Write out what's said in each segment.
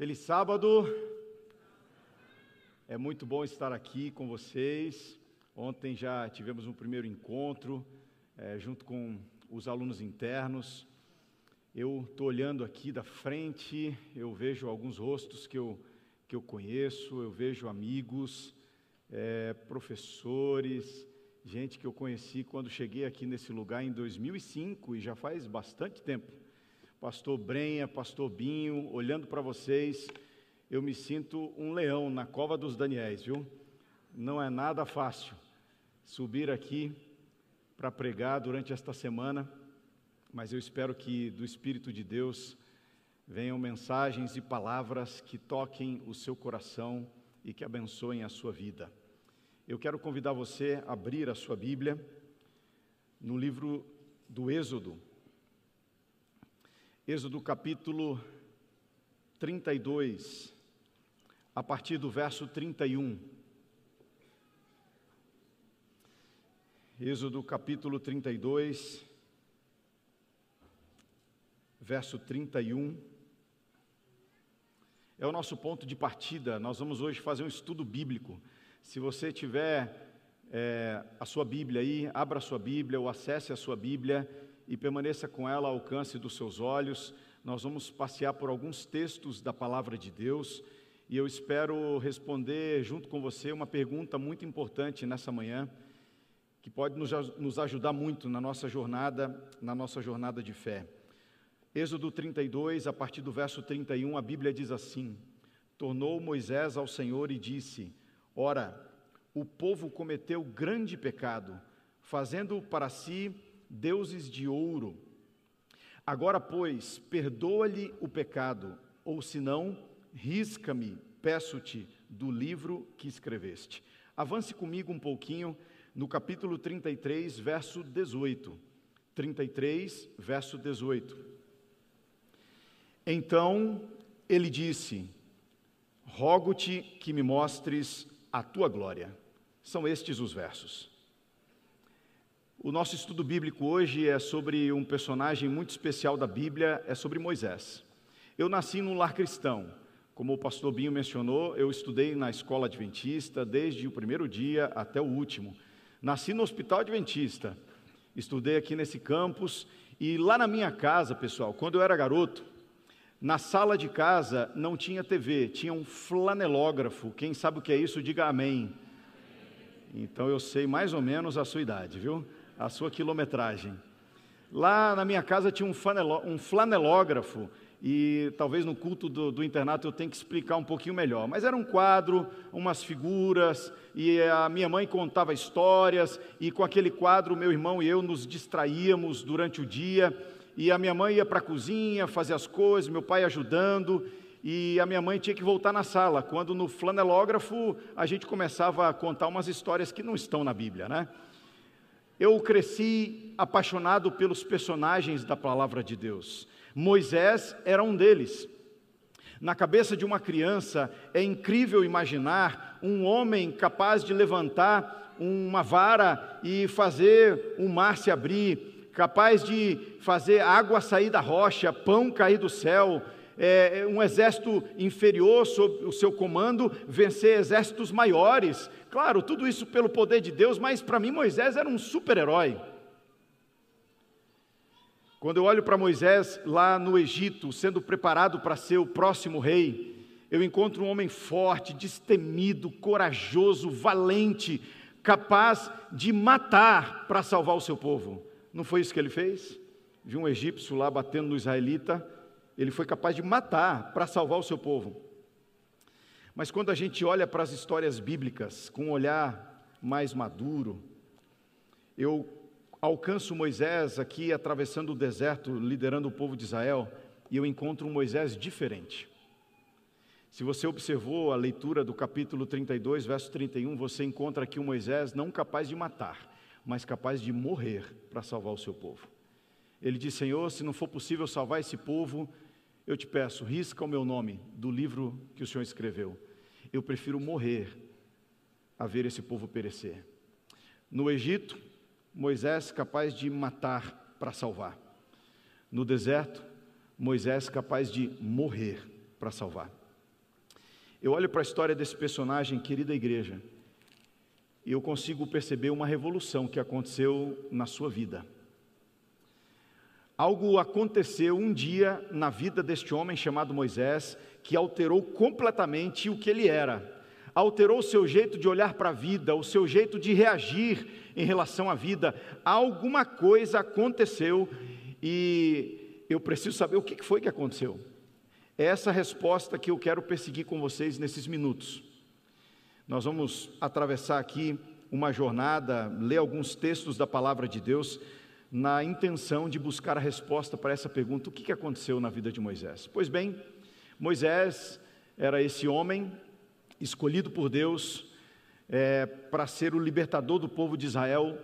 Feliz sábado. É muito bom estar aqui com vocês. Ontem já tivemos um primeiro encontro é, junto com os alunos internos. Eu estou olhando aqui da frente, eu vejo alguns rostos que eu, que eu conheço, eu vejo amigos, é, professores, gente que eu conheci quando cheguei aqui nesse lugar em 2005 e já faz bastante tempo pastor Brenha, pastor Binho, olhando para vocês, eu me sinto um leão na cova dos Daniéis, viu? Não é nada fácil subir aqui para pregar durante esta semana, mas eu espero que do Espírito de Deus venham mensagens e palavras que toquem o seu coração e que abençoem a sua vida. Eu quero convidar você a abrir a sua Bíblia no livro do Êxodo, Êxodo capítulo 32, a partir do verso 31. Êxodo capítulo 32, verso 31. É o nosso ponto de partida. Nós vamos hoje fazer um estudo bíblico. Se você tiver é, a sua Bíblia aí, abra a sua Bíblia ou acesse a sua Bíblia e permaneça com ela ao alcance dos seus olhos. Nós vamos passear por alguns textos da palavra de Deus e eu espero responder junto com você uma pergunta muito importante nessa manhã, que pode nos ajudar muito na nossa jornada, na nossa jornada de fé. Êxodo 32, a partir do verso 31, a Bíblia diz assim: Tornou Moisés ao Senhor e disse: Ora, o povo cometeu grande pecado, fazendo para si deuses de ouro. Agora, pois, perdoa-lhe o pecado, ou senão, risca-me, peço-te, do livro que escreveste. Avance comigo um pouquinho no capítulo 33, verso 18. 33, verso 18. Então ele disse: Rogo-te que me mostres a tua glória. São estes os versos. O nosso estudo bíblico hoje é sobre um personagem muito especial da Bíblia, é sobre Moisés. Eu nasci num lar cristão. Como o pastor Binho mencionou, eu estudei na escola adventista desde o primeiro dia até o último. Nasci no hospital adventista. Estudei aqui nesse campus e lá na minha casa, pessoal, quando eu era garoto, na sala de casa não tinha TV, tinha um flanelógrafo. Quem sabe o que é isso, diga amém. Então eu sei mais ou menos a sua idade, viu? A sua quilometragem. Lá na minha casa tinha um, um flanelógrafo, e talvez no culto do, do, internato eu tenha que explicar um pouquinho melhor. Mas era um quadro, umas figuras, e a minha mãe contava histórias, e com aquele quadro meu irmão e eu nos distraíamos durante o dia, e a minha mãe ia para a cozinha fazer as coisas, meu pai ajudando, e a minha mãe tinha que voltar na sala, quando no flanelógrafo a gente começava a contar umas histórias que não estão na Bíblia, né? Eu cresci apaixonado pelos personagens da palavra de Deus. Moisés era um deles. Na cabeça de uma criança é incrível imaginar um homem capaz de levantar uma vara e fazer o mar se abrir, capaz de fazer água sair da rocha, pão cair do céu, é, um exército inferior sob o seu comando vencer exércitos maiores. Claro, tudo isso pelo poder de Deus, mas para mim Moisés era um super-herói. Quando eu olho para Moisés lá no Egito, sendo preparado para ser o próximo rei, eu encontro um homem forte, destemido, corajoso, valente, capaz de matar para salvar o seu povo. Não foi isso que ele fez? Viu um egípcio lá batendo no israelita, ele foi capaz de matar para salvar o seu povo. Mas quando a gente olha para as histórias bíblicas com um olhar mais maduro, eu alcanço Moisés aqui atravessando o deserto, liderando o povo de Israel, e eu encontro um Moisés diferente. Se você observou a leitura do capítulo 32, verso 31, você encontra aqui um Moisés não capaz de matar, mas capaz de morrer para salvar o seu povo. Ele diz: Senhor, se não for possível salvar esse povo, eu te peço, risca o meu nome do livro que o Senhor escreveu. Eu prefiro morrer a ver esse povo perecer. No Egito, Moisés capaz de matar para salvar. No deserto, Moisés capaz de morrer para salvar. Eu olho para a história desse personagem, querida igreja, e eu consigo perceber uma revolução que aconteceu na sua vida. Algo aconteceu um dia na vida deste homem chamado Moisés que alterou completamente o que ele era. Alterou o seu jeito de olhar para a vida, o seu jeito de reagir em relação à vida. Alguma coisa aconteceu e eu preciso saber o que foi que aconteceu. É essa resposta que eu quero perseguir com vocês nesses minutos. Nós vamos atravessar aqui uma jornada, ler alguns textos da palavra de Deus, na intenção de buscar a resposta para essa pergunta: o que aconteceu na vida de Moisés? Pois bem, Moisés era esse homem escolhido por Deus é, para ser o libertador do povo de Israel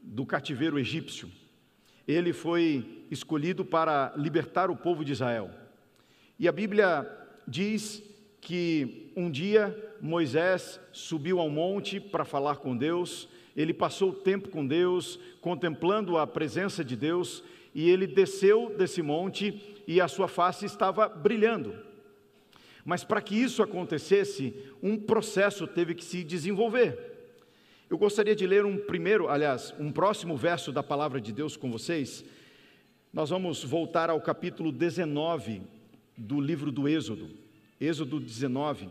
do cativeiro egípcio. Ele foi escolhido para libertar o povo de Israel. E a Bíblia diz que um dia Moisés subiu ao monte para falar com Deus, ele passou tempo com Deus, contemplando a presença de Deus, e ele desceu desse monte e a sua face estava brilhando. Mas para que isso acontecesse, um processo teve que se desenvolver. Eu gostaria de ler um primeiro, aliás, um próximo verso da palavra de Deus com vocês. Nós vamos voltar ao capítulo 19 do livro do Êxodo, Êxodo 19.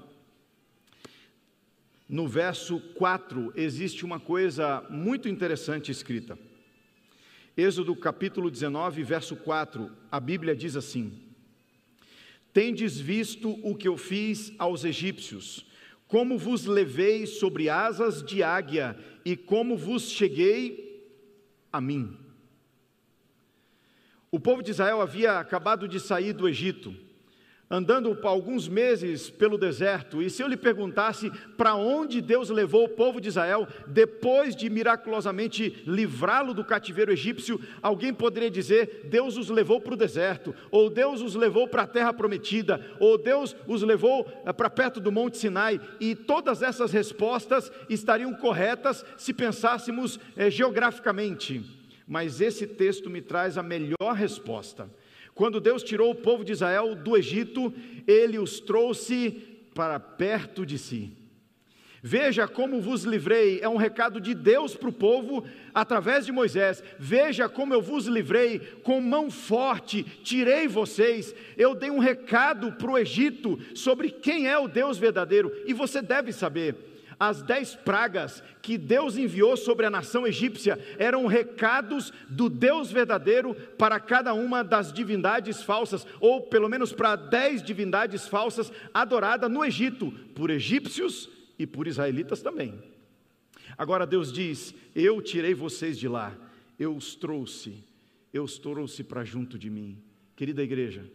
No verso 4 existe uma coisa muito interessante escrita. Êxodo capítulo 19, verso 4, a Bíblia diz assim: Tendes visto o que eu fiz aos egípcios, como vos levei sobre asas de águia e como vos cheguei a mim. O povo de Israel havia acabado de sair do Egito andando alguns meses pelo deserto, e se eu lhe perguntasse para onde Deus levou o povo de Israel depois de miraculosamente livrá-lo do cativeiro egípcio, alguém poderia dizer: Deus os levou para o deserto, ou Deus os levou para a terra prometida, ou Deus os levou eh, para perto do Monte Sinai, e todas essas respostas estariam corretas se pensássemos eh, geograficamente. Mas esse texto me traz a melhor resposta quando Deus tirou o povo de Israel do Egito, ele os trouxe para perto de si. Veja como vos livrei, é um recado de Deus para o povo através de Moisés. Veja como eu vos livrei, com mão forte, tirei vocês. Eu dei um recado para o Egito sobre quem é o Deus verdadeiro, e você deve saber. As dez pragas que Deus enviou sobre a nação egípcia eram recados do Deus verdadeiro para cada uma das divindades falsas, ou pelo menos para dez divindades falsas adoradas no Egito, por egípcios e por israelitas também. Agora Deus diz: Eu tirei vocês de lá, eu os trouxe, eu os trouxe para junto de mim. Querida igreja,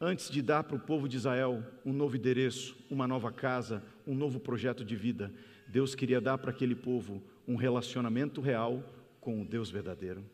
antes de dar para o povo de Israel um novo endereço, uma nova casa, um novo projeto de vida, Deus queria dar para aquele povo um relacionamento real com o Deus verdadeiro.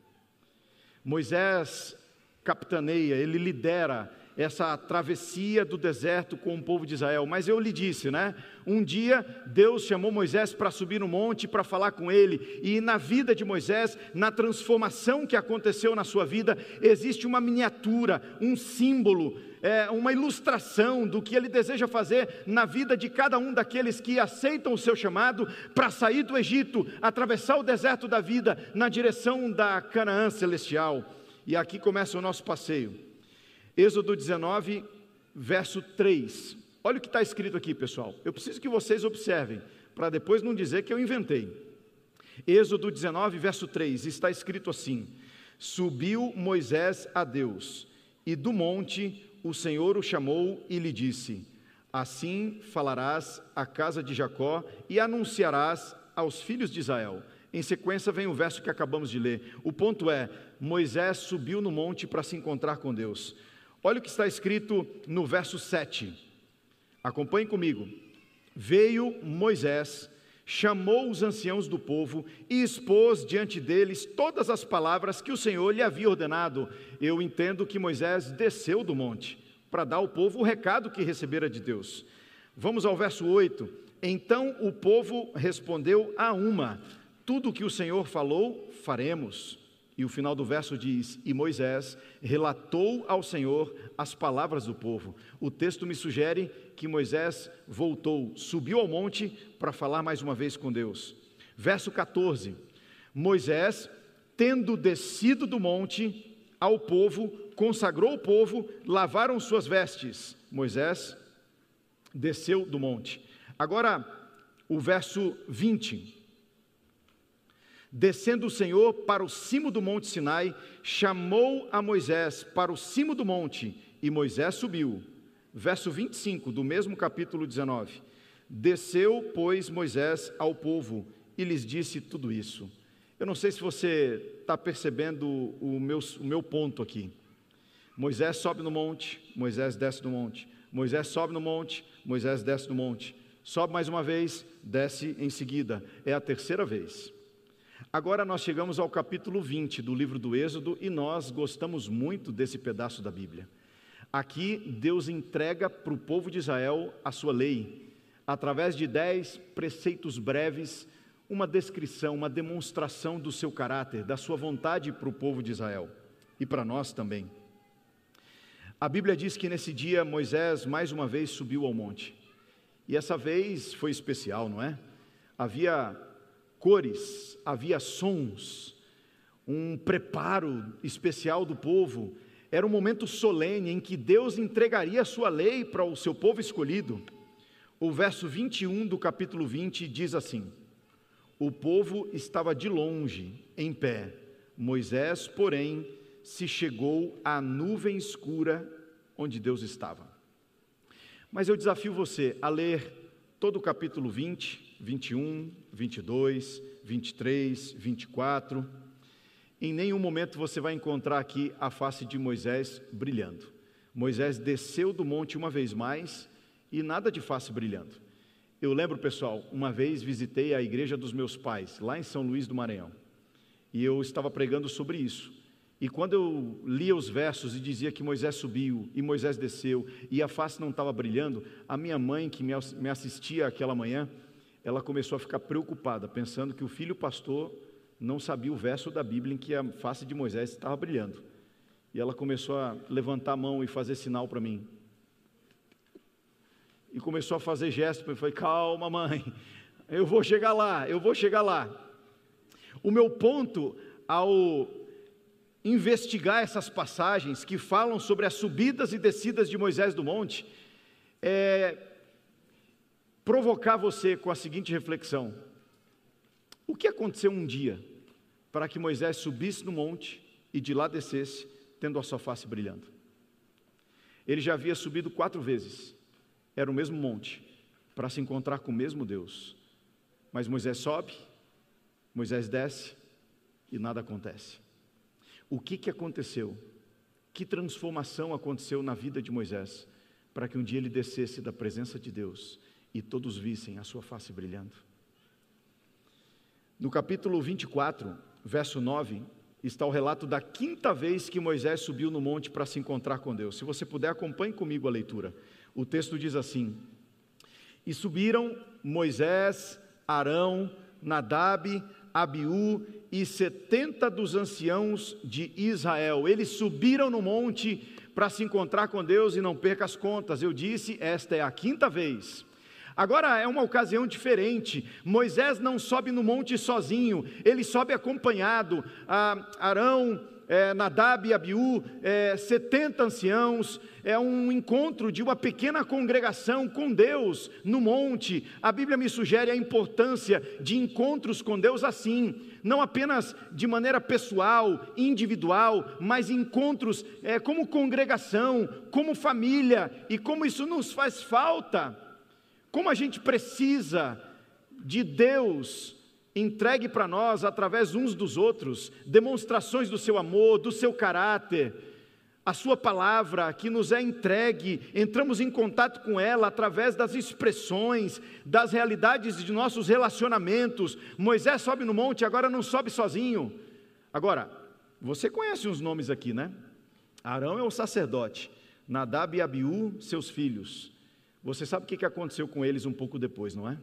Moisés capitaneia, ele lidera essa travessia do deserto com o povo de Israel. Mas eu lhe disse, né? Um dia Deus chamou Moisés para subir no monte para falar com ele, e na vida de Moisés, na transformação que aconteceu na sua vida, existe uma miniatura, um símbolo, é, uma ilustração do que ele deseja fazer na vida de cada um daqueles que aceitam o seu chamado para sair do Egito, atravessar o deserto da vida na direção da Canaã celestial. E aqui começa o nosso passeio. Êxodo 19, verso 3. Olha o que está escrito aqui, pessoal. Eu preciso que vocês observem, para depois não dizer que eu inventei. Êxodo 19, verso 3, está escrito assim: Subiu Moisés a Deus, e do monte o Senhor o chamou e lhe disse: Assim falarás à casa de Jacó e anunciarás aos filhos de Israel. Em sequência vem o verso que acabamos de ler. O ponto é: Moisés subiu no monte para se encontrar com Deus. Olha o que está escrito no verso 7. Acompanhe comigo. Veio Moisés, chamou os anciãos do povo e expôs diante deles todas as palavras que o Senhor lhe havia ordenado. Eu entendo que Moisés desceu do monte para dar ao povo o recado que recebera de Deus. Vamos ao verso 8. Então o povo respondeu a uma: Tudo o que o Senhor falou, faremos. E o final do verso diz: E Moisés relatou ao Senhor as palavras do povo. O texto me sugere que Moisés voltou, subiu ao monte para falar mais uma vez com Deus. Verso 14: Moisés, tendo descido do monte ao povo, consagrou o povo, lavaram suas vestes. Moisés desceu do monte. Agora, o verso 20. Descendo o Senhor para o cimo do monte Sinai, chamou a Moisés para o cimo do monte, e Moisés subiu. Verso 25 do mesmo capítulo 19. Desceu, pois, Moisés ao povo e lhes disse tudo isso. Eu não sei se você está percebendo o meu, o meu ponto aqui. Moisés sobe no monte, Moisés desce do monte. Moisés sobe no monte, Moisés desce do monte. Sobe mais uma vez, desce em seguida. É a terceira vez. Agora nós chegamos ao capítulo 20 do livro do Êxodo e nós gostamos muito desse pedaço da Bíblia. Aqui Deus entrega para o povo de Israel a sua lei, através de dez preceitos breves, uma descrição, uma demonstração do seu caráter, da sua vontade para o povo de Israel e para nós também. A Bíblia diz que nesse dia Moisés mais uma vez subiu ao monte. E essa vez foi especial, não é? Havia cores, havia sons, um preparo especial do povo. Era um momento solene em que Deus entregaria a sua lei para o seu povo escolhido. O verso 21 do capítulo 20 diz assim: O povo estava de longe, em pé. Moisés, porém, se chegou à nuvem escura onde Deus estava. Mas eu desafio você a ler todo o capítulo 20, 21, 22, 23, 24. Em nenhum momento você vai encontrar aqui a face de Moisés brilhando. Moisés desceu do monte uma vez mais e nada de face brilhando. Eu lembro, pessoal, uma vez visitei a igreja dos meus pais, lá em São Luís do Maranhão, e eu estava pregando sobre isso. E quando eu lia os versos e dizia que Moisés subiu e Moisés desceu e a face não estava brilhando, a minha mãe, que me assistia aquela manhã, ela começou a ficar preocupada, pensando que o filho pastor não sabia o verso da Bíblia em que a face de Moisés estava brilhando. E ela começou a levantar a mão e fazer sinal para mim. E começou a fazer gesto, eu falei: "Calma, mãe. Eu vou chegar lá, eu vou chegar lá". O meu ponto ao investigar essas passagens que falam sobre as subidas e descidas de Moisés do monte, é provocar você com a seguinte reflexão: o que aconteceu um dia para que Moisés subisse no monte e de lá descesse, tendo a sua face brilhando? Ele já havia subido quatro vezes, era o mesmo monte, para se encontrar com o mesmo Deus. Mas Moisés sobe, Moisés desce e nada acontece. O que, que aconteceu? Que transformação aconteceu na vida de Moisés para que um dia ele descesse da presença de Deus e todos vissem a sua face brilhando? No capítulo 24, verso 9, está o relato da quinta vez que Moisés subiu no monte para se encontrar com Deus. Se você puder, acompanhe comigo a leitura. O texto diz assim: E subiram Moisés, Arão, Nadab, Abiú e setenta dos anciãos de Israel. Eles subiram no monte para se encontrar com Deus e não perca as contas. Eu disse, esta é a quinta vez. Agora é uma ocasião diferente. Moisés não sobe no monte sozinho, ele sobe acompanhado. Ah, Arão, é, Nadab e Abiú, é, 70 anciãos, é um encontro de uma pequena congregação com Deus no monte. A Bíblia me sugere a importância de encontros com Deus assim, não apenas de maneira pessoal, individual, mas encontros é, como congregação, como família, e como isso nos faz falta, como a gente precisa de Deus entregue para nós, através uns dos outros, demonstrações do seu amor, do seu caráter, a sua palavra que nos é entregue, entramos em contato com ela através das expressões, das realidades de nossos relacionamentos. Moisés sobe no monte, agora não sobe sozinho. Agora, você conhece os nomes aqui, né? Arão é o sacerdote, Nadab e Abiú, seus filhos. Você sabe o que aconteceu com eles um pouco depois, não é?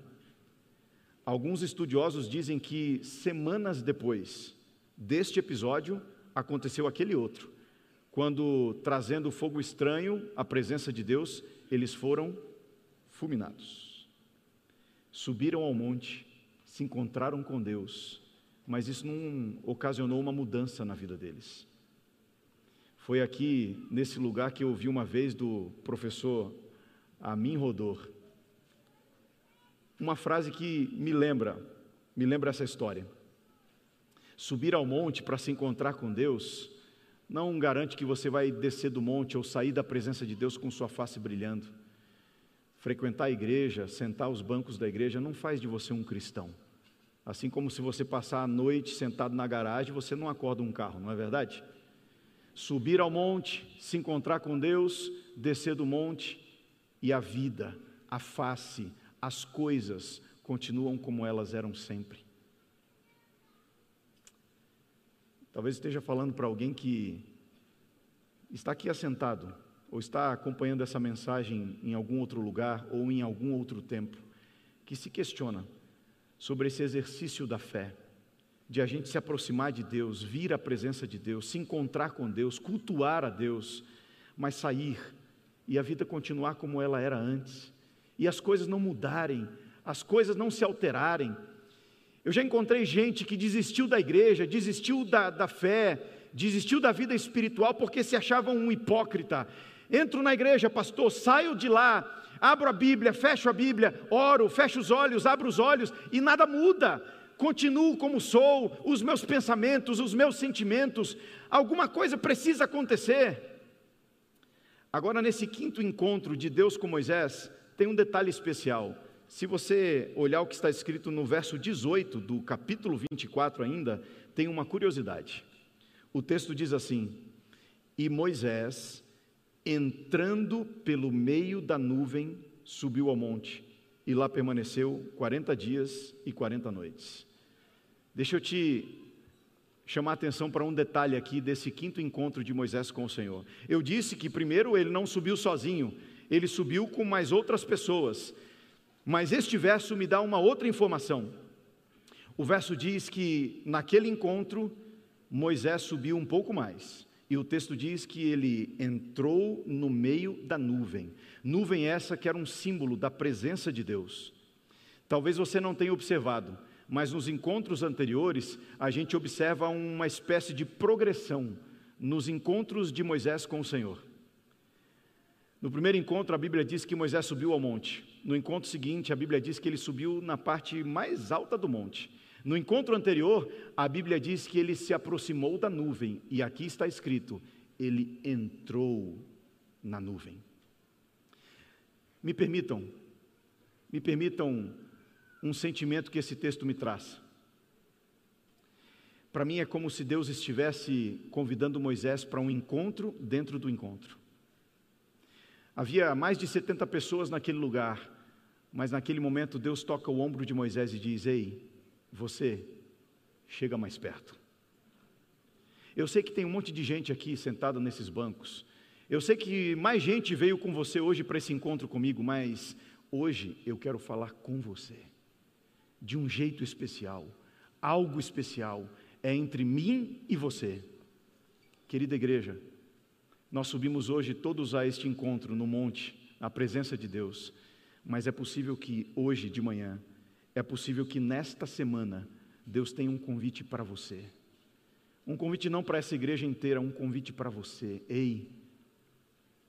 Alguns estudiosos dizem que semanas depois, Deste episódio aconteceu aquele outro, quando, trazendo fogo estranho à presença de Deus, eles foram fulminados. Subiram ao monte, se encontraram com Deus, mas isso não ocasionou uma mudança na vida deles. Foi aqui, nesse lugar, que eu ouvi uma vez do professor Amin Rodor, uma frase que me lembra, me lembra essa história. Subir ao monte para se encontrar com Deus não garante que você vai descer do monte ou sair da presença de Deus com sua face brilhando. Frequentar a igreja, sentar os bancos da igreja não faz de você um cristão. Assim como se você passar a noite sentado na garagem, você não acorda um carro, não é verdade? Subir ao monte, se encontrar com Deus, descer do monte e a vida, a face, as coisas continuam como elas eram sempre. Talvez esteja falando para alguém que está aqui assentado, ou está acompanhando essa mensagem em algum outro lugar ou em algum outro tempo, que se questiona sobre esse exercício da fé, de a gente se aproximar de Deus, vir à presença de Deus, se encontrar com Deus, cultuar a Deus, mas sair e a vida continuar como ela era antes, e as coisas não mudarem, as coisas não se alterarem, eu já encontrei gente que desistiu da igreja, desistiu da, da fé, desistiu da vida espiritual porque se achavam um hipócrita. Entro na igreja, pastor, saio de lá, abro a Bíblia, fecho a Bíblia, oro, fecho os olhos, abro os olhos e nada muda. Continuo como sou, os meus pensamentos, os meus sentimentos, alguma coisa precisa acontecer. Agora, nesse quinto encontro de Deus com Moisés, tem um detalhe especial. Se você olhar o que está escrito no verso 18 do capítulo 24 ainda, tem uma curiosidade. O texto diz assim: E Moisés, entrando pelo meio da nuvem, subiu ao monte, e lá permaneceu 40 dias e 40 noites. Deixa eu te chamar atenção para um detalhe aqui desse quinto encontro de Moisés com o Senhor. Eu disse que primeiro ele não subiu sozinho, ele subiu com mais outras pessoas. Mas este verso me dá uma outra informação. O verso diz que naquele encontro Moisés subiu um pouco mais. E o texto diz que ele entrou no meio da nuvem. Nuvem essa que era um símbolo da presença de Deus. Talvez você não tenha observado, mas nos encontros anteriores a gente observa uma espécie de progressão nos encontros de Moisés com o Senhor. No primeiro encontro, a Bíblia diz que Moisés subiu ao monte. No encontro seguinte, a Bíblia diz que ele subiu na parte mais alta do monte. No encontro anterior, a Bíblia diz que ele se aproximou da nuvem, e aqui está escrito: ele entrou na nuvem. Me permitam, me permitam um sentimento que esse texto me traz. Para mim é como se Deus estivesse convidando Moisés para um encontro dentro do encontro. Havia mais de 70 pessoas naquele lugar, mas naquele momento Deus toca o ombro de Moisés e diz: Ei, você, chega mais perto. Eu sei que tem um monte de gente aqui sentada nesses bancos. Eu sei que mais gente veio com você hoje para esse encontro comigo, mas hoje eu quero falar com você, de um jeito especial, algo especial, é entre mim e você. Querida igreja, nós subimos hoje todos a este encontro no monte, na presença de Deus, mas é possível que hoje de manhã, é possível que nesta semana, Deus tenha um convite para você. Um convite não para essa igreja inteira, um convite para você. Ei,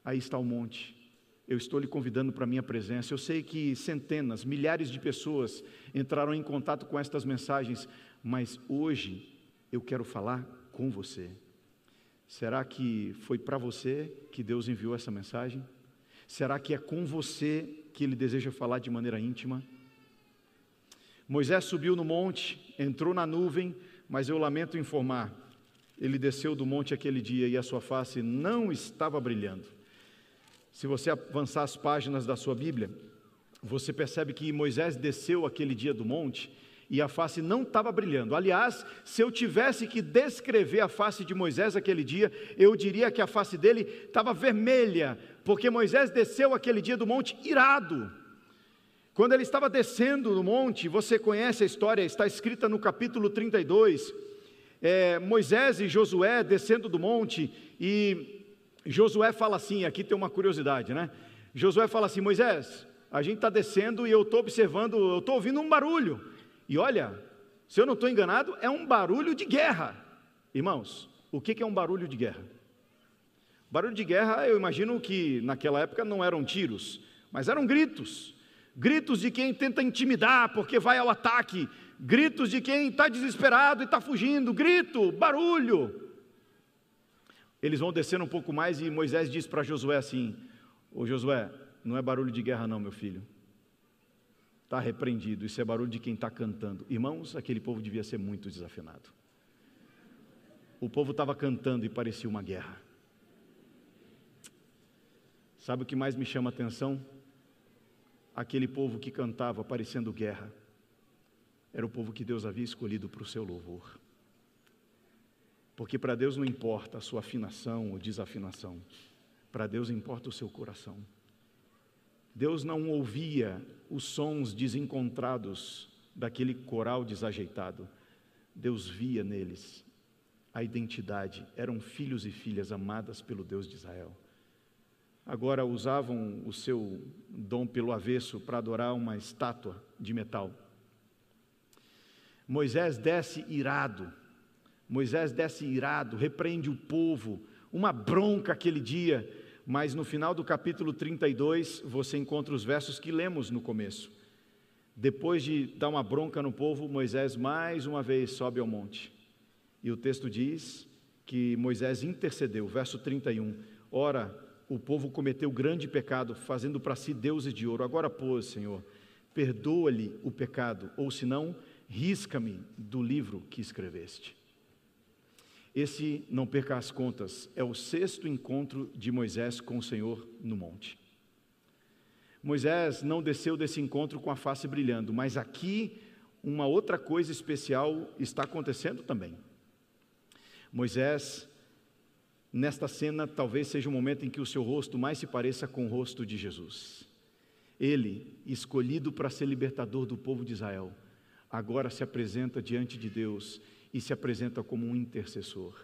aí está o monte. Eu estou lhe convidando para a minha presença. Eu sei que centenas, milhares de pessoas entraram em contato com estas mensagens, mas hoje eu quero falar com você. Será que foi para você que Deus enviou essa mensagem? Será que é com você que Ele deseja falar de maneira íntima? Moisés subiu no monte, entrou na nuvem, mas eu lamento informar, ele desceu do monte aquele dia e a sua face não estava brilhando. Se você avançar as páginas da sua Bíblia, você percebe que Moisés desceu aquele dia do monte e a face não estava brilhando. Aliás, se eu tivesse que descrever a face de Moisés aquele dia, eu diria que a face dele estava vermelha, porque Moisés desceu aquele dia do monte irado. Quando ele estava descendo do monte, você conhece a história, está escrita no capítulo 32. é, Moisés e Josué descendo do monte, e Josué fala assim: aqui tem uma curiosidade, né? Josué fala assim: Moisés, a gente está descendo e eu estou observando, eu estou ouvindo um barulho, e olha, se eu não estou enganado, é um barulho de guerra. Irmãos, o que é um barulho de guerra? Barulho de guerra, eu imagino que naquela época não eram tiros, mas eram gritos. Gritos de quem tenta intimidar porque vai ao ataque. Gritos de quem está desesperado e está fugindo. Grito, barulho. Eles vão descendo um pouco mais e Moisés diz para Josué assim: Ô Josué, não é barulho de guerra, não, meu filho. Está repreendido, isso é barulho de quem está cantando. Irmãos, aquele povo devia ser muito desafinado. O povo estava cantando e parecia uma guerra. Sabe o que mais me chama a atenção? Aquele povo que cantava parecendo guerra, era o povo que Deus havia escolhido para o seu louvor. Porque para Deus não importa a sua afinação ou desafinação, para Deus importa o seu coração. Deus não ouvia os sons desencontrados daquele coral desajeitado, Deus via neles a identidade, eram filhos e filhas amadas pelo Deus de Israel agora usavam o seu dom pelo avesso para adorar uma estátua de metal. Moisés desce irado, Moisés desce irado, repreende o povo, uma bronca aquele dia, mas no final do capítulo 32 você encontra os versos que lemos no começo. Depois de dar uma bronca no povo, Moisés mais uma vez sobe ao monte. E o texto diz que Moisés intercedeu, verso 31. Ora, o povo cometeu grande pecado, fazendo para si deuses de ouro. Agora, pois, Senhor, perdoa-lhe o pecado, ou senão, risca-me do livro que escreveste. Esse, não perca as contas, é o sexto encontro de Moisés com o Senhor no monte. Moisés não desceu desse encontro com a face brilhando, mas aqui uma outra coisa especial está acontecendo também. Moisés Nesta cena, talvez seja o momento em que o seu rosto mais se pareça com o rosto de Jesus. Ele, escolhido para ser libertador do povo de Israel, agora se apresenta diante de Deus e se apresenta como um intercessor.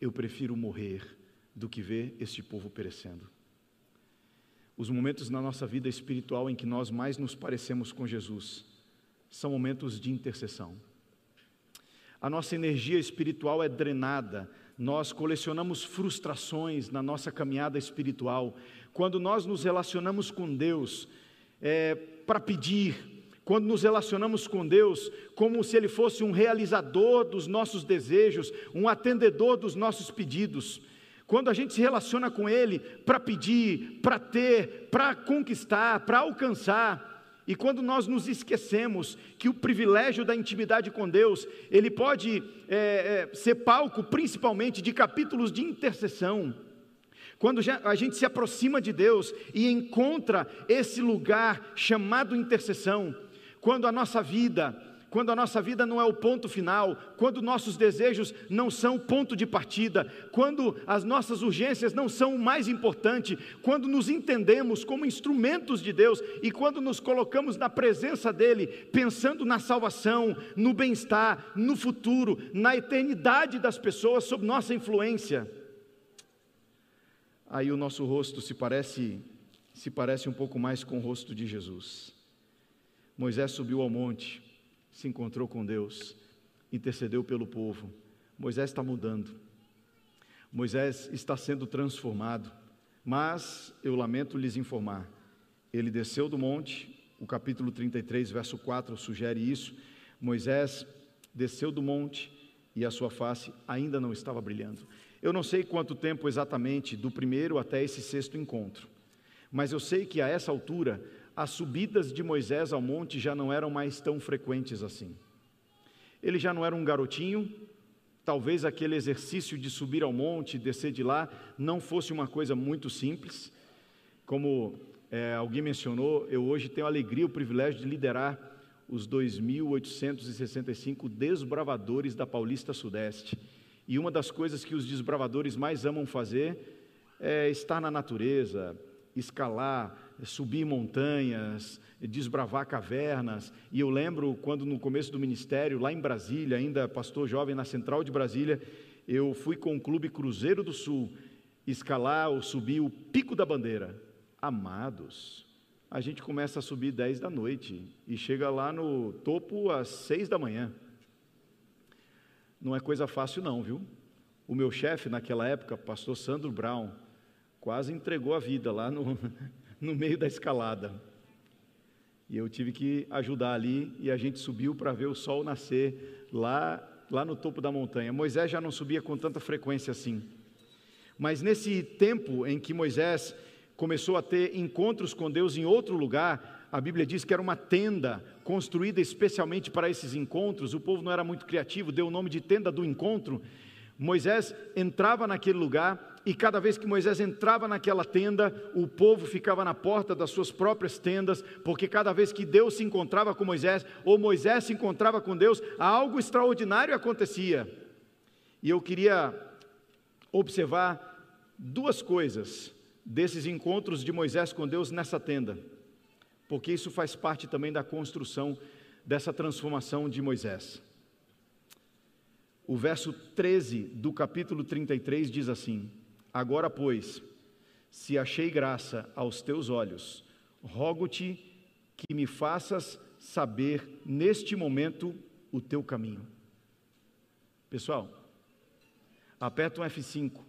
Eu prefiro morrer do que ver este povo perecendo. Os momentos na nossa vida espiritual em que nós mais nos parecemos com Jesus são momentos de intercessão. A nossa energia espiritual é drenada nós colecionamos frustrações na nossa caminhada espiritual, quando nós nos relacionamos com Deus é, para pedir, quando nos relacionamos com Deus como se Ele fosse um realizador dos nossos desejos, um atendedor dos nossos pedidos. Quando a gente se relaciona com Ele para pedir, para ter, para conquistar, para alcançar, e quando nós nos esquecemos que o privilégio da intimidade com Deus, ele pode é, é, ser palco principalmente de capítulos de intercessão. Quando a gente se aproxima de Deus e encontra esse lugar chamado intercessão, quando a nossa vida quando a nossa vida não é o ponto final, quando nossos desejos não são ponto de partida, quando as nossas urgências não são o mais importante, quando nos entendemos como instrumentos de Deus e quando nos colocamos na presença dEle, pensando na salvação, no bem-estar, no futuro, na eternidade das pessoas sob nossa influência, aí o nosso rosto se parece se parece um pouco mais com o rosto de Jesus. Moisés subiu ao monte, se encontrou com Deus, intercedeu pelo povo. Moisés está mudando. Moisés está sendo transformado. Mas eu lamento lhes informar, ele desceu do monte, o capítulo 33, verso 4 sugere isso. Moisés desceu do monte e a sua face ainda não estava brilhando. Eu não sei quanto tempo exatamente do primeiro até esse sexto encontro, mas eu sei que a essa altura as subidas de Moisés ao monte já não eram mais tão frequentes assim. Ele já não era um garotinho, talvez aquele exercício de subir ao monte e descer de lá não fosse uma coisa muito simples. Como é, alguém mencionou, eu hoje tenho a alegria e o privilégio de liderar os 2.865 desbravadores da Paulista Sudeste. E uma das coisas que os desbravadores mais amam fazer é estar na natureza, escalar, subir montanhas, desbravar cavernas. E eu lembro quando no começo do ministério, lá em Brasília, ainda pastor jovem na Central de Brasília, eu fui com o Clube Cruzeiro do Sul escalar ou subir o Pico da Bandeira. Amados, a gente começa a subir 10 da noite e chega lá no topo às 6 da manhã. Não é coisa fácil não, viu? O meu chefe naquela época, pastor Sandro Brown, quase entregou a vida lá no, no meio da escalada. E eu tive que ajudar ali e a gente subiu para ver o sol nascer lá, lá no topo da montanha. Moisés já não subia com tanta frequência assim. Mas nesse tempo em que Moisés começou a ter encontros com Deus em outro lugar, a Bíblia diz que era uma tenda construída especialmente para esses encontros. O povo não era muito criativo, deu o nome de tenda do encontro. Moisés entrava naquele lugar e cada vez que Moisés entrava naquela tenda, o povo ficava na porta das suas próprias tendas, porque cada vez que Deus se encontrava com Moisés, ou Moisés se encontrava com Deus, algo extraordinário acontecia. E eu queria observar duas coisas desses encontros de Moisés com Deus nessa tenda, porque isso faz parte também da construção dessa transformação de Moisés. O verso 13 do capítulo 33 diz assim: Agora, pois, se achei graça aos teus olhos, rogo-te que me faças saber neste momento o teu caminho. Pessoal, aperta um F5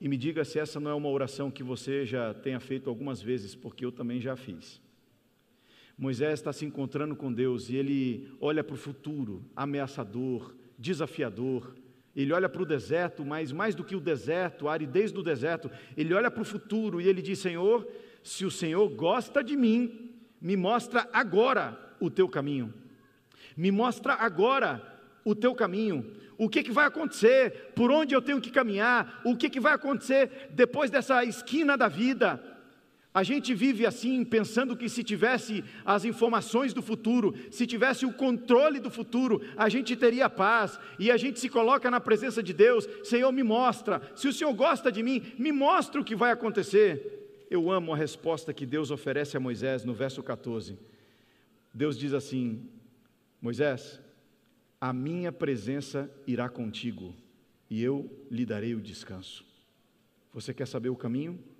e me diga se essa não é uma oração que você já tenha feito algumas vezes, porque eu também já fiz. Moisés está se encontrando com Deus e ele olha para o futuro, ameaçador, desafiador. Ele olha para o deserto, mas mais do que o deserto, a aridez do deserto, ele olha para o futuro e ele diz: Senhor, se o Senhor gosta de mim, me mostra agora o teu caminho. Me mostra agora o teu caminho o que, que vai acontecer, por onde eu tenho que caminhar, o que, que vai acontecer depois dessa esquina da vida. A gente vive assim, pensando que se tivesse as informações do futuro, se tivesse o controle do futuro, a gente teria paz, e a gente se coloca na presença de Deus: Senhor, me mostra, se o Senhor gosta de mim, me mostra o que vai acontecer. Eu amo a resposta que Deus oferece a Moisés no verso 14. Deus diz assim: Moisés, a minha presença irá contigo e eu lhe darei o descanso. Você quer saber o caminho?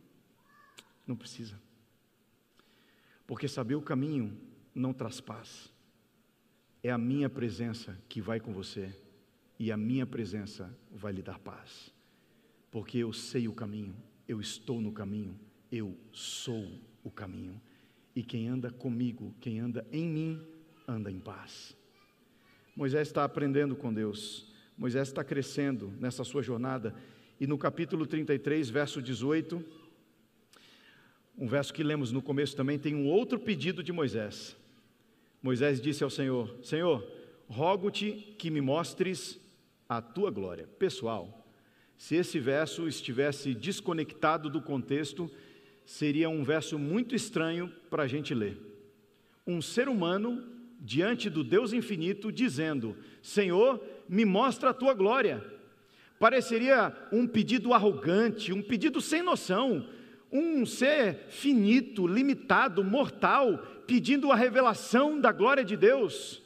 Não precisa. Porque saber o caminho não traz paz. É a minha presença que vai com você e a minha presença vai lhe dar paz. Porque eu sei o caminho, eu estou no caminho, eu sou o caminho. E quem anda comigo, quem anda em mim, anda em paz. Moisés está aprendendo com Deus, Moisés está crescendo nessa sua jornada, e no capítulo 33, verso 18, um verso que lemos no começo também, tem um outro pedido de Moisés. Moisés disse ao Senhor: Senhor, rogo-te que me mostres a tua glória. Pessoal, se esse verso estivesse desconectado do contexto, seria um verso muito estranho para a gente ler. Um ser humano diante do Deus infinito, dizendo: Senhor, me mostra a tua glória. Pareceria um pedido arrogante, um pedido sem noção, um ser finito, limitado, mortal, pedindo a revelação da glória de Deus.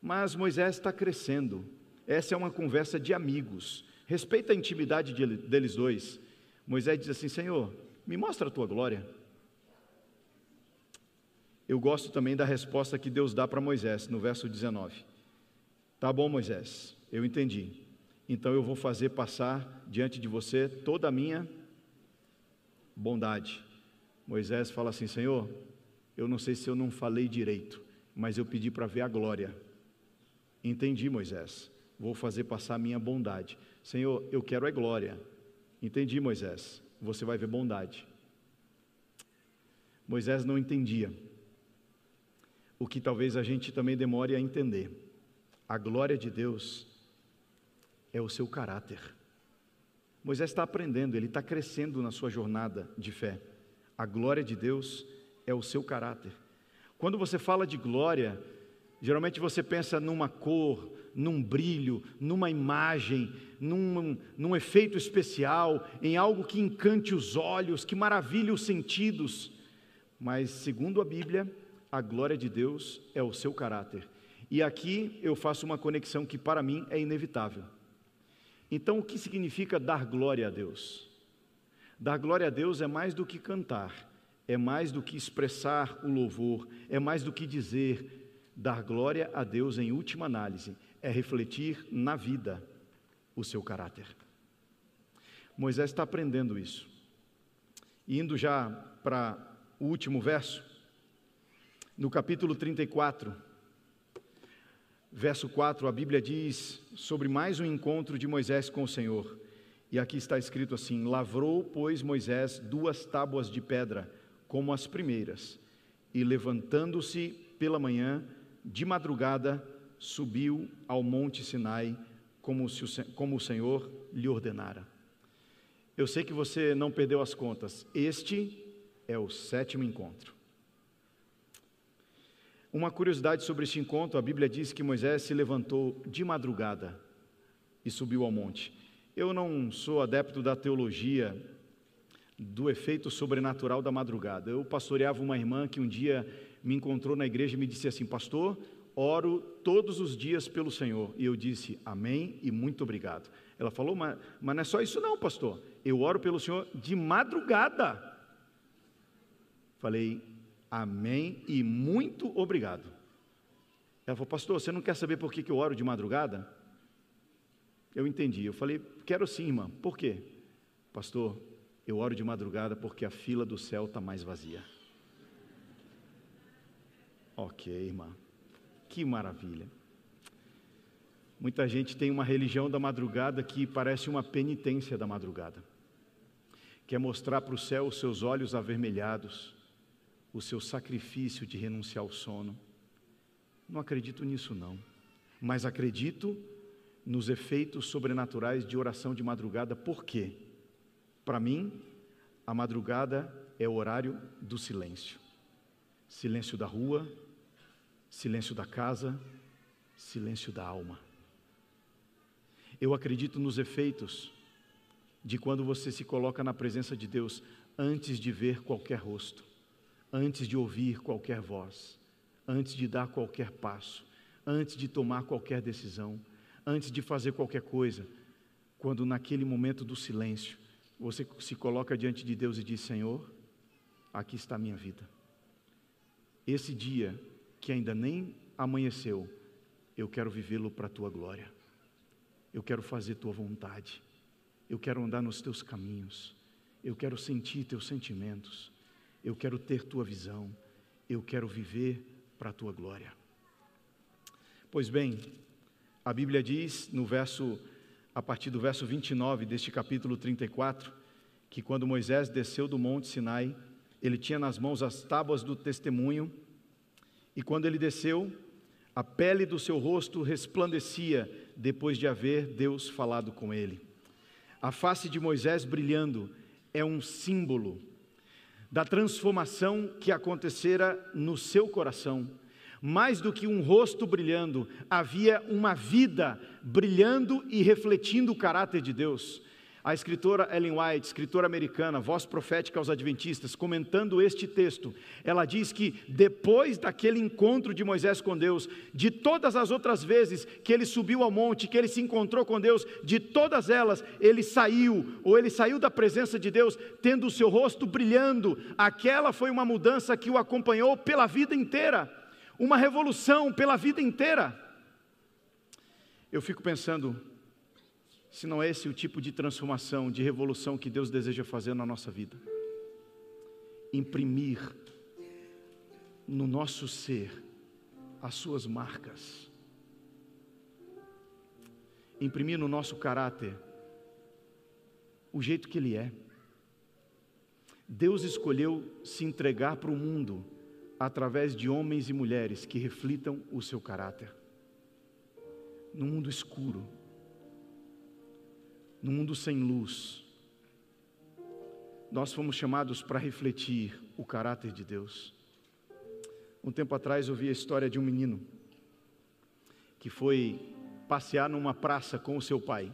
Mas Moisés está crescendo, essa é uma conversa de amigos, respeita a intimidade deles dois. Moisés diz assim: Senhor, me mostra a tua glória. Eu gosto também da resposta que Deus dá para Moisés, no verso 19. Tá bom, Moisés, eu entendi. Então eu vou fazer passar diante de você toda a minha bondade. Moisés fala assim: Senhor, eu não sei se eu não falei direito, mas eu pedi para ver a glória. Entendi, Moisés. Vou fazer passar a minha bondade. Senhor, eu quero é glória. Entendi, Moisés. Você vai ver bondade. Moisés não entendia o que talvez a gente também demore a entender. A glória de Deus é o seu caráter. Moisés está aprendendo, ele está crescendo na sua jornada de fé. A glória de Deus é o seu caráter. Quando você fala de glória, geralmente você pensa numa cor, num brilho, numa imagem, num, num efeito especial, em algo que encante os olhos, que maravilhe os sentidos. mas segundo a Bíblia, a glória de Deus é o seu caráter. E aqui eu faço uma conexão que para mim é inevitável. Então, o que significa dar glória a Deus? Dar glória a Deus é mais do que cantar, é mais do que expressar o louvor, é mais do que dizer. Dar glória a Deus, em última análise, é refletir na vida o seu caráter. Moisés está aprendendo isso. indo já para o último verso, no capítulo 34, verso 4, a Bíblia diz sobre mais um encontro de Moisés com o Senhor. E aqui está escrito assim: Lavrou, pois, Moisés duas tábuas de pedra, como as primeiras, e levantando-se pela manhã, de madrugada, subiu ao monte Sinai, como, se o, como o Senhor lhe ordenara. Eu sei que você não perdeu as contas, este é o sétimo encontro. Uma curiosidade sobre este encontro: a Bíblia diz que Moisés se levantou de madrugada e subiu ao monte. Eu não sou adepto da teologia do efeito sobrenatural da madrugada. Eu pastoreava uma irmã que um dia me encontrou na igreja e me disse assim: Pastor, oro todos os dias pelo Senhor. E eu disse: Amém e muito obrigado. Ela falou: Mas, mas não é só isso, não, pastor. Eu oro pelo Senhor de madrugada. Falei: Amém e muito obrigado. Ela falou, pastor, você não quer saber por que, eu oro de madrugada? Eu entendi. Eu falei, quero sim, irmã. Por quê? Pastor, eu oro de madrugada porque a fila do céu está mais vazia. Ok, irmã. Que maravilha. Muita gente tem uma religião da madrugada que parece uma penitência da madrugada. Quer mostrar para o céu os seus olhos avermelhados o seu sacrifício de renunciar ao sono. Não acredito nisso, não. Mas acredito nos efeitos sobrenaturais de oração de madrugada, por quê? Para mim, a madrugada é o horário do silêncio silêncio da rua, silêncio da casa, silêncio da alma. Eu acredito nos efeitos de quando você se coloca na presença de Deus antes de ver qualquer rosto antes de ouvir qualquer voz, antes de dar qualquer passo, antes de tomar qualquer decisão, antes de fazer qualquer coisa, quando naquele momento do silêncio você se coloca diante de Deus e diz: Senhor, aqui está a minha vida. Esse dia que ainda nem amanheceu, eu quero vivê-lo para a tua glória. Eu quero fazer tua vontade. Eu quero andar nos teus caminhos. Eu quero sentir teus sentimentos eu quero ter tua visão, eu quero viver para a tua glória. Pois bem, a Bíblia diz no verso a partir do verso 29 deste capítulo 34, que quando Moisés desceu do monte Sinai, ele tinha nas mãos as tábuas do testemunho, e quando ele desceu, a pele do seu rosto resplandecia depois de haver Deus falado com ele. A face de Moisés brilhando é um símbolo da transformação que acontecera no seu coração. Mais do que um rosto brilhando, havia uma vida brilhando e refletindo o caráter de Deus. A escritora Ellen White, escritora americana, voz profética aos adventistas, comentando este texto, ela diz que depois daquele encontro de Moisés com Deus, de todas as outras vezes que ele subiu ao monte, que ele se encontrou com Deus, de todas elas, ele saiu, ou ele saiu da presença de Deus, tendo o seu rosto brilhando. Aquela foi uma mudança que o acompanhou pela vida inteira, uma revolução pela vida inteira. Eu fico pensando, se não é esse o tipo de transformação, de revolução que Deus deseja fazer na nossa vida. Imprimir no nosso ser as suas marcas. Imprimir no nosso caráter o jeito que Ele é. Deus escolheu se entregar para o mundo através de homens e mulheres que reflitam o seu caráter. No mundo escuro, no mundo sem luz, nós fomos chamados para refletir o caráter de Deus. Um tempo atrás eu vi a história de um menino que foi passear numa praça com o seu pai.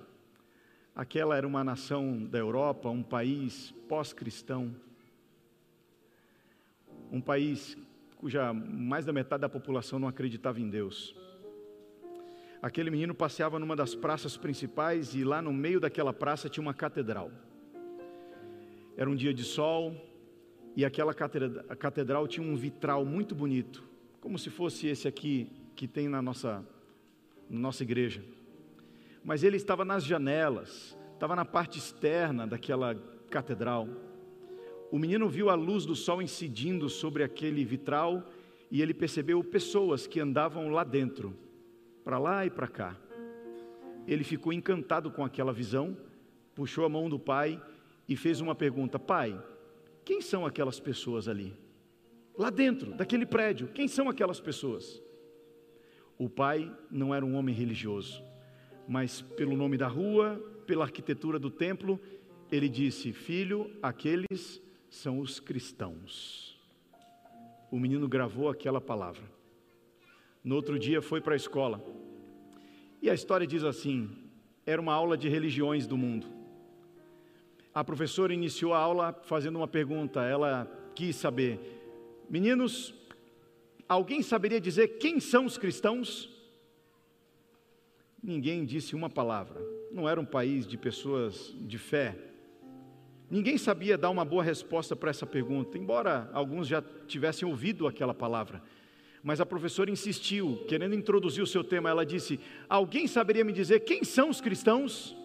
Aquela era uma nação da Europa, um país pós-cristão, um país cuja mais da metade da população não acreditava em Deus. Aquele menino passeava numa das praças principais e lá no meio daquela praça tinha uma catedral. Era um dia de sol e aquela catedral tinha um vitral muito bonito, como se fosse esse aqui que tem na nossa, na nossa igreja. Mas ele estava nas janelas, estava na parte externa daquela catedral. O menino viu a luz do sol incidindo sobre aquele vitral e ele percebeu pessoas que andavam lá dentro, para lá e para cá. Ele ficou encantado com aquela visão, puxou a mão do pai e fez uma pergunta: Pai, quem são aquelas pessoas ali? Lá dentro daquele prédio, quem são aquelas pessoas? O pai não era um homem religioso, mas pelo nome da rua, pela arquitetura do templo, ele disse: Filho, aqueles são os cristãos. O menino gravou aquela palavra. No outro dia foi para a escola. E a história diz assim: era uma aula de religiões do mundo. A professora iniciou a aula fazendo uma pergunta. Ela quis saber: Meninos, alguém saberia dizer quem são os cristãos? Ninguém disse uma palavra. Não era um país de pessoas de fé, Ninguém sabia dar uma boa resposta para essa pergunta, embora alguns já tivessem ouvido aquela palavra. Mas a professora insistiu, querendo introduzir o seu tema. Ela disse: Alguém saberia me dizer quem são os cristãos?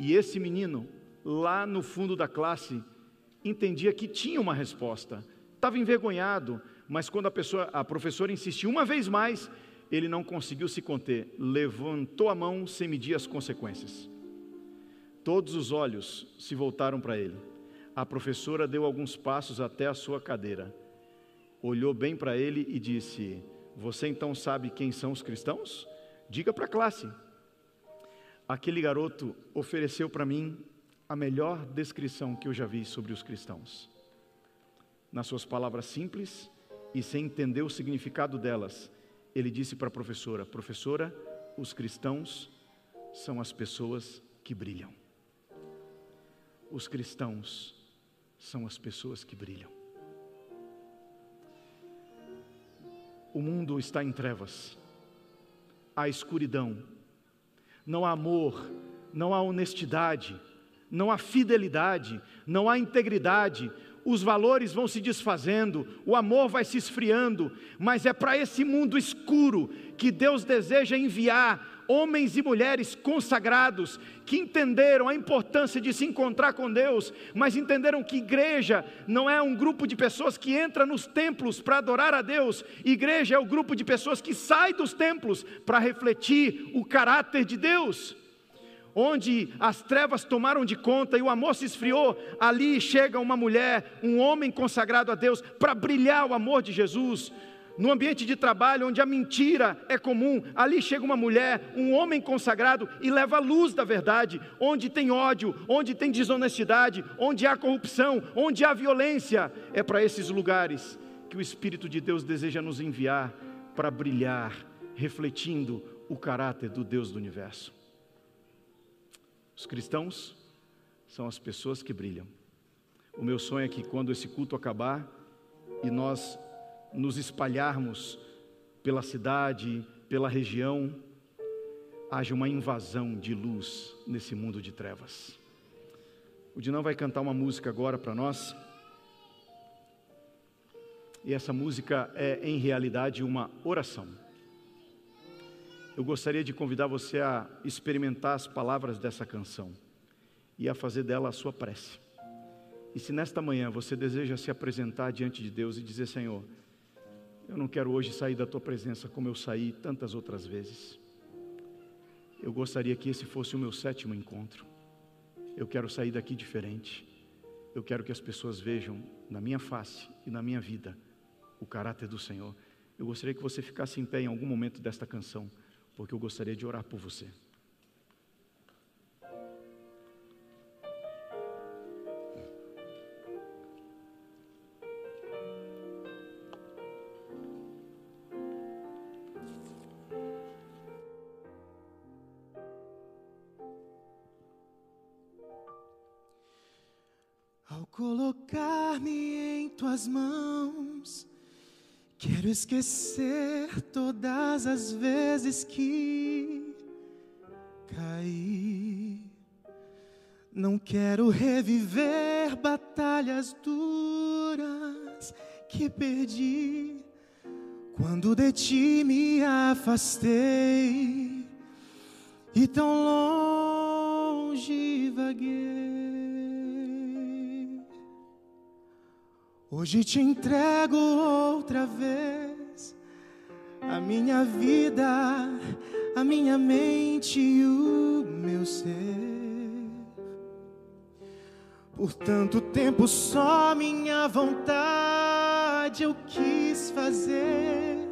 E esse menino, lá no fundo da classe, entendia que tinha uma resposta. Estava envergonhado, mas quando a, pessoa, a professora insistiu uma vez mais, ele não conseguiu se conter, levantou a mão sem medir as consequências. Todos os olhos se voltaram para ele. A professora deu alguns passos até a sua cadeira, olhou bem para ele e disse: Você então sabe quem são os cristãos? Diga para a classe. Aquele garoto ofereceu para mim a melhor descrição que eu já vi sobre os cristãos. Nas suas palavras simples e sem entender o significado delas, ele disse para a professora: Professora, os cristãos são as pessoas que brilham. Os cristãos são as pessoas que brilham. O mundo está em trevas, há escuridão, não há amor, não há honestidade, não há fidelidade, não há integridade, os valores vão se desfazendo, o amor vai se esfriando, mas é para esse mundo escuro que Deus deseja enviar homens e mulheres consagrados que entenderam a importância de se encontrar com Deus, mas entenderam que igreja não é um grupo de pessoas que entra nos templos para adorar a Deus, igreja é o grupo de pessoas que sai dos templos para refletir o caráter de Deus. Onde as trevas tomaram de conta e o amor se esfriou, ali chega uma mulher, um homem consagrado a Deus, para brilhar o amor de Jesus, no ambiente de trabalho onde a mentira é comum, ali chega uma mulher, um homem consagrado e leva a luz da verdade. Onde tem ódio, onde tem desonestidade, onde há corrupção, onde há violência, é para esses lugares que o Espírito de Deus deseja nos enviar para brilhar, refletindo o caráter do Deus do universo. Os cristãos são as pessoas que brilham. O meu sonho é que quando esse culto acabar e nós nos espalharmos pela cidade, pela região, haja uma invasão de luz nesse mundo de trevas. O Dinão vai cantar uma música agora para nós. E essa música é, em realidade, uma oração. Eu gostaria de convidar você a experimentar as palavras dessa canção e a fazer dela a sua prece. E se nesta manhã você deseja se apresentar diante de Deus e dizer: Senhor, eu não quero hoje sair da tua presença como eu saí tantas outras vezes. Eu gostaria que esse fosse o meu sétimo encontro. Eu quero sair daqui diferente. Eu quero que as pessoas vejam na minha face e na minha vida o caráter do Senhor. Eu gostaria que você ficasse em pé em algum momento desta canção, porque eu gostaria de orar por você. Esquecer todas as vezes que caí. Não quero reviver batalhas duras que perdi quando de ti me afastei e tão longe Hoje te entrego outra vez a minha vida, a minha mente e o meu ser. Por tanto tempo só minha vontade eu quis fazer,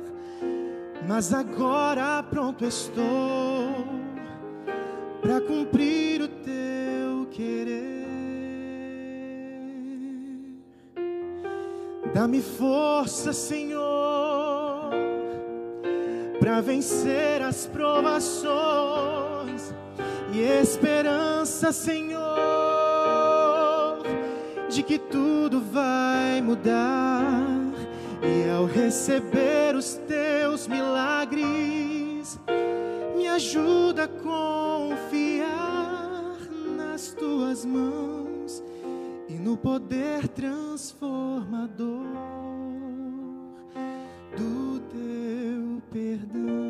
mas agora pronto estou para cumprir o teu querer. Dá-me força, Senhor, para vencer as provações e esperança, Senhor de que tudo vai mudar. E ao receber os teus milagres, me ajuda a confiar nas tuas mãos poder transformador do teu perdão.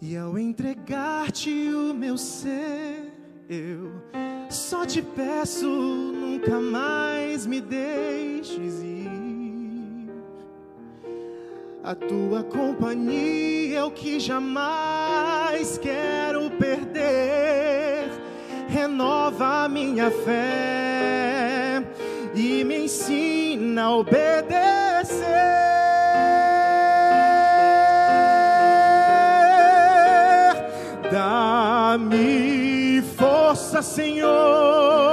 E ao entregar-te o meu ser, eu só te peço, nunca mais me deixes ir. A tua companhia é o que jamais quero perder. Renova a minha fé e me ensina a obedecer. Dá-me força, Senhor,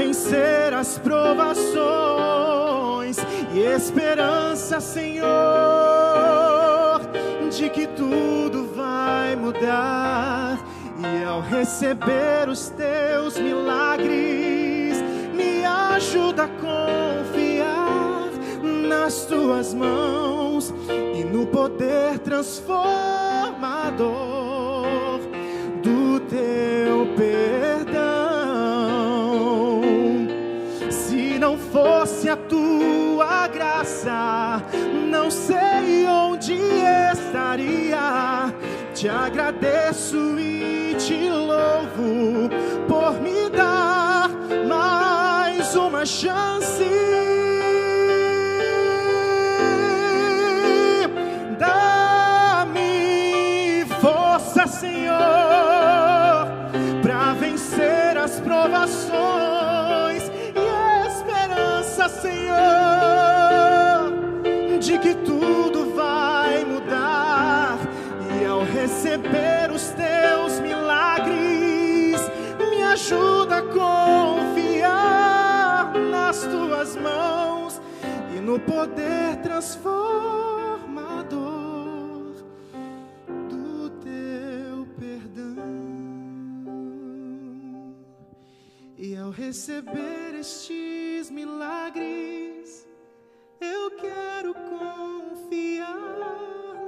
vencer as provações e esperança, Senhor, de que tudo vai mudar. E ao receber os teus milagres, me ajuda a confiar nas tuas mãos e no poder transformador Te agradeço e te louvo por me dar mais uma chance. no poder transformador do teu perdão. E ao receber estes milagres, eu quero confiar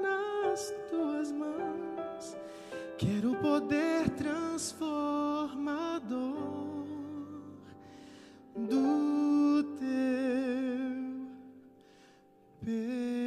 nas tuas mãos. Quero o poder transformador do 别